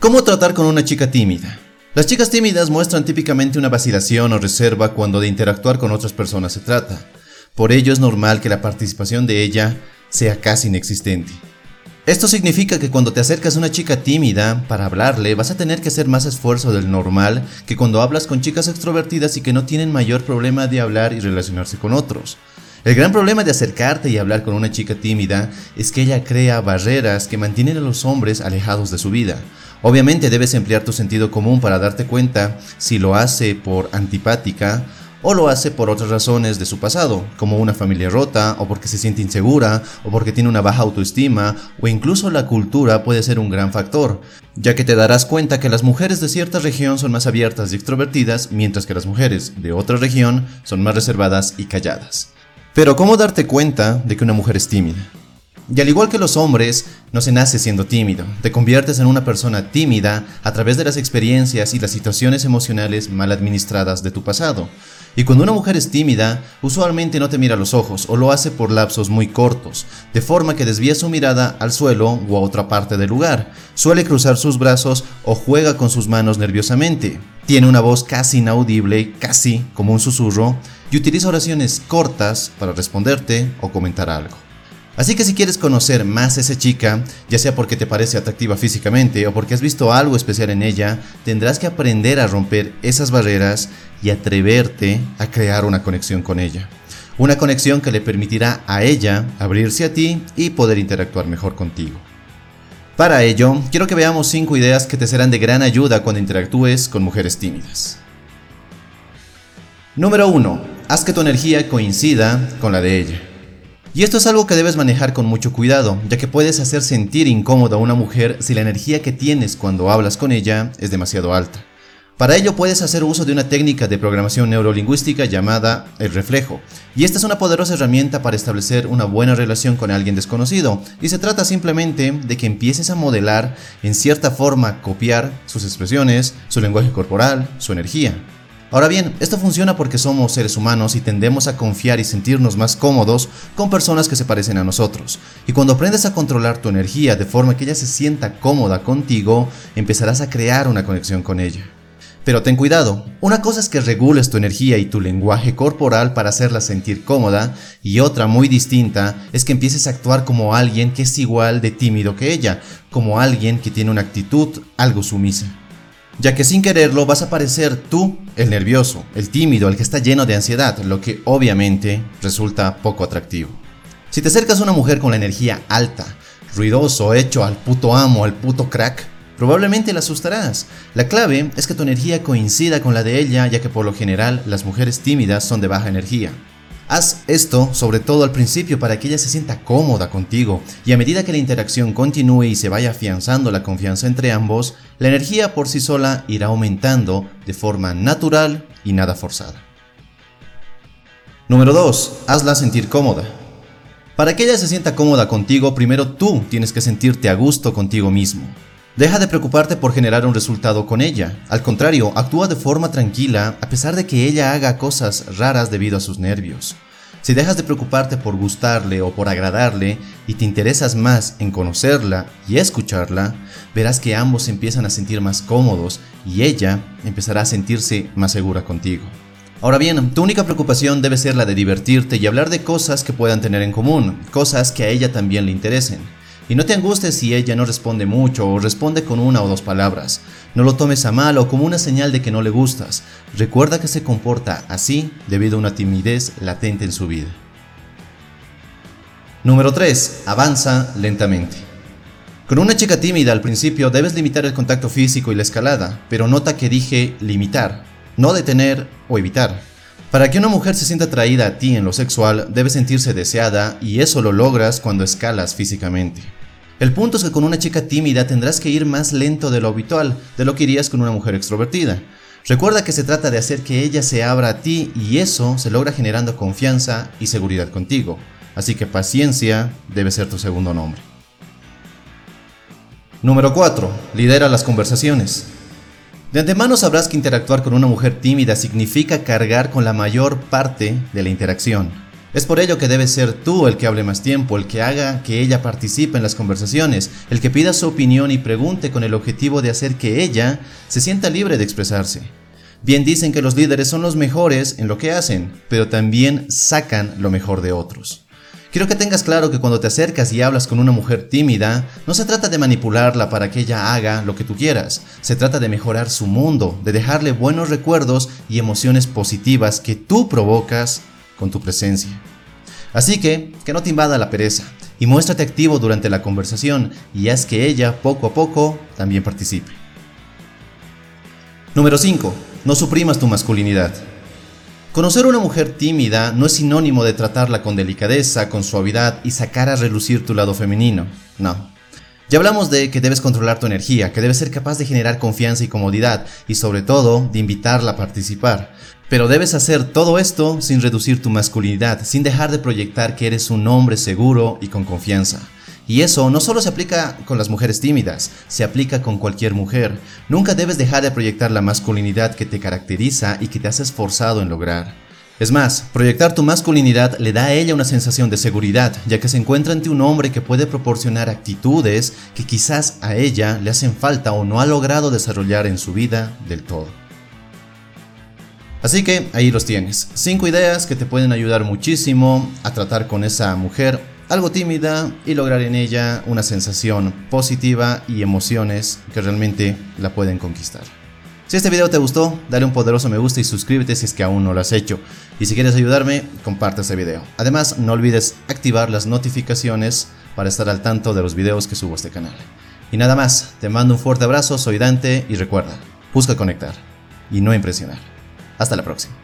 ¿Cómo tratar con una chica tímida? Las chicas tímidas muestran típicamente una vacilación o reserva cuando de interactuar con otras personas se trata. Por ello es normal que la participación de ella sea casi inexistente. Esto significa que cuando te acercas a una chica tímida para hablarle vas a tener que hacer más esfuerzo del normal que cuando hablas con chicas extrovertidas y que no tienen mayor problema de hablar y relacionarse con otros. El gran problema de acercarte y hablar con una chica tímida es que ella crea barreras que mantienen a los hombres alejados de su vida. Obviamente debes emplear tu sentido común para darte cuenta si lo hace por antipática o lo hace por otras razones de su pasado, como una familia rota, o porque se siente insegura, o porque tiene una baja autoestima, o incluso la cultura puede ser un gran factor, ya que te darás cuenta que las mujeres de cierta región son más abiertas y extrovertidas, mientras que las mujeres de otra región son más reservadas y calladas. Pero ¿cómo darte cuenta de que una mujer es tímida? Y al igual que los hombres, no se nace siendo tímido, te conviertes en una persona tímida a través de las experiencias y las situaciones emocionales mal administradas de tu pasado. Y cuando una mujer es tímida, usualmente no te mira a los ojos o lo hace por lapsos muy cortos, de forma que desvía su mirada al suelo o a otra parte del lugar. Suele cruzar sus brazos o juega con sus manos nerviosamente. Tiene una voz casi inaudible, casi como un susurro, y utiliza oraciones cortas para responderte o comentar algo. Así que si quieres conocer más a esa chica, ya sea porque te parece atractiva físicamente o porque has visto algo especial en ella, tendrás que aprender a romper esas barreras y atreverte a crear una conexión con ella. Una conexión que le permitirá a ella abrirse a ti y poder interactuar mejor contigo. Para ello, quiero que veamos 5 ideas que te serán de gran ayuda cuando interactúes con mujeres tímidas. Número 1 haz que tu energía coincida con la de ella. Y esto es algo que debes manejar con mucho cuidado, ya que puedes hacer sentir incómoda a una mujer si la energía que tienes cuando hablas con ella es demasiado alta. Para ello puedes hacer uso de una técnica de programación neurolingüística llamada el reflejo, y esta es una poderosa herramienta para establecer una buena relación con alguien desconocido, y se trata simplemente de que empieces a modelar en cierta forma, copiar sus expresiones, su lenguaje corporal, su energía. Ahora bien, esto funciona porque somos seres humanos y tendemos a confiar y sentirnos más cómodos con personas que se parecen a nosotros. Y cuando aprendes a controlar tu energía de forma que ella se sienta cómoda contigo, empezarás a crear una conexión con ella. Pero ten cuidado, una cosa es que regules tu energía y tu lenguaje corporal para hacerla sentir cómoda y otra muy distinta es que empieces a actuar como alguien que es igual de tímido que ella, como alguien que tiene una actitud algo sumisa ya que sin quererlo vas a parecer tú el nervioso, el tímido, el que está lleno de ansiedad, lo que obviamente resulta poco atractivo. Si te acercas a una mujer con la energía alta, ruidoso, hecho al puto amo, al puto crack, probablemente la asustarás. La clave es que tu energía coincida con la de ella, ya que por lo general las mujeres tímidas son de baja energía. Haz esto sobre todo al principio para que ella se sienta cómoda contigo y a medida que la interacción continúe y se vaya afianzando la confianza entre ambos, la energía por sí sola irá aumentando de forma natural y nada forzada. Número 2. Hazla sentir cómoda. Para que ella se sienta cómoda contigo, primero tú tienes que sentirte a gusto contigo mismo. Deja de preocuparte por generar un resultado con ella. Al contrario, actúa de forma tranquila a pesar de que ella haga cosas raras debido a sus nervios. Si dejas de preocuparte por gustarle o por agradarle y te interesas más en conocerla y escucharla, verás que ambos empiezan a sentir más cómodos y ella empezará a sentirse más segura contigo. Ahora bien, tu única preocupación debe ser la de divertirte y hablar de cosas que puedan tener en común, cosas que a ella también le interesen. Y no te angusties si ella no responde mucho o responde con una o dos palabras. No lo tomes a mal o como una señal de que no le gustas. Recuerda que se comporta así debido a una timidez latente en su vida. Número 3. Avanza lentamente. Con una chica tímida al principio debes limitar el contacto físico y la escalada, pero nota que dije limitar, no detener o evitar. Para que una mujer se sienta atraída a ti en lo sexual, debe sentirse deseada y eso lo logras cuando escalas físicamente. El punto es que con una chica tímida tendrás que ir más lento de lo habitual, de lo que irías con una mujer extrovertida. Recuerda que se trata de hacer que ella se abra a ti y eso se logra generando confianza y seguridad contigo. Así que paciencia debe ser tu segundo nombre. Número 4. Lidera las conversaciones. De antemano sabrás que interactuar con una mujer tímida significa cargar con la mayor parte de la interacción. Es por ello que debes ser tú el que hable más tiempo, el que haga que ella participe en las conversaciones, el que pida su opinión y pregunte con el objetivo de hacer que ella se sienta libre de expresarse. Bien dicen que los líderes son los mejores en lo que hacen, pero también sacan lo mejor de otros. Quiero que tengas claro que cuando te acercas y hablas con una mujer tímida, no se trata de manipularla para que ella haga lo que tú quieras, se trata de mejorar su mundo, de dejarle buenos recuerdos y emociones positivas que tú provocas con tu presencia. Así que, que no te invada la pereza y muéstrate activo durante la conversación y haz que ella poco a poco también participe. Número 5. No suprimas tu masculinidad. Conocer a una mujer tímida no es sinónimo de tratarla con delicadeza, con suavidad y sacar a relucir tu lado femenino. No. Ya hablamos de que debes controlar tu energía, que debes ser capaz de generar confianza y comodidad, y sobre todo de invitarla a participar. Pero debes hacer todo esto sin reducir tu masculinidad, sin dejar de proyectar que eres un hombre seguro y con confianza. Y eso no solo se aplica con las mujeres tímidas, se aplica con cualquier mujer. Nunca debes dejar de proyectar la masculinidad que te caracteriza y que te has esforzado en lograr. Es más, proyectar tu masculinidad le da a ella una sensación de seguridad, ya que se encuentra ante un hombre que puede proporcionar actitudes que quizás a ella le hacen falta o no ha logrado desarrollar en su vida del todo. Así que ahí los tienes, 5 ideas que te pueden ayudar muchísimo a tratar con esa mujer algo tímida y lograr en ella una sensación positiva y emociones que realmente la pueden conquistar. Si este video te gustó, dale un poderoso me gusta y suscríbete si es que aún no lo has hecho. Y si quieres ayudarme, comparte este video. Además, no olvides activar las notificaciones para estar al tanto de los videos que subo a este canal. Y nada más, te mando un fuerte abrazo, soy Dante y recuerda, busca conectar y no impresionar. Hasta la próxima.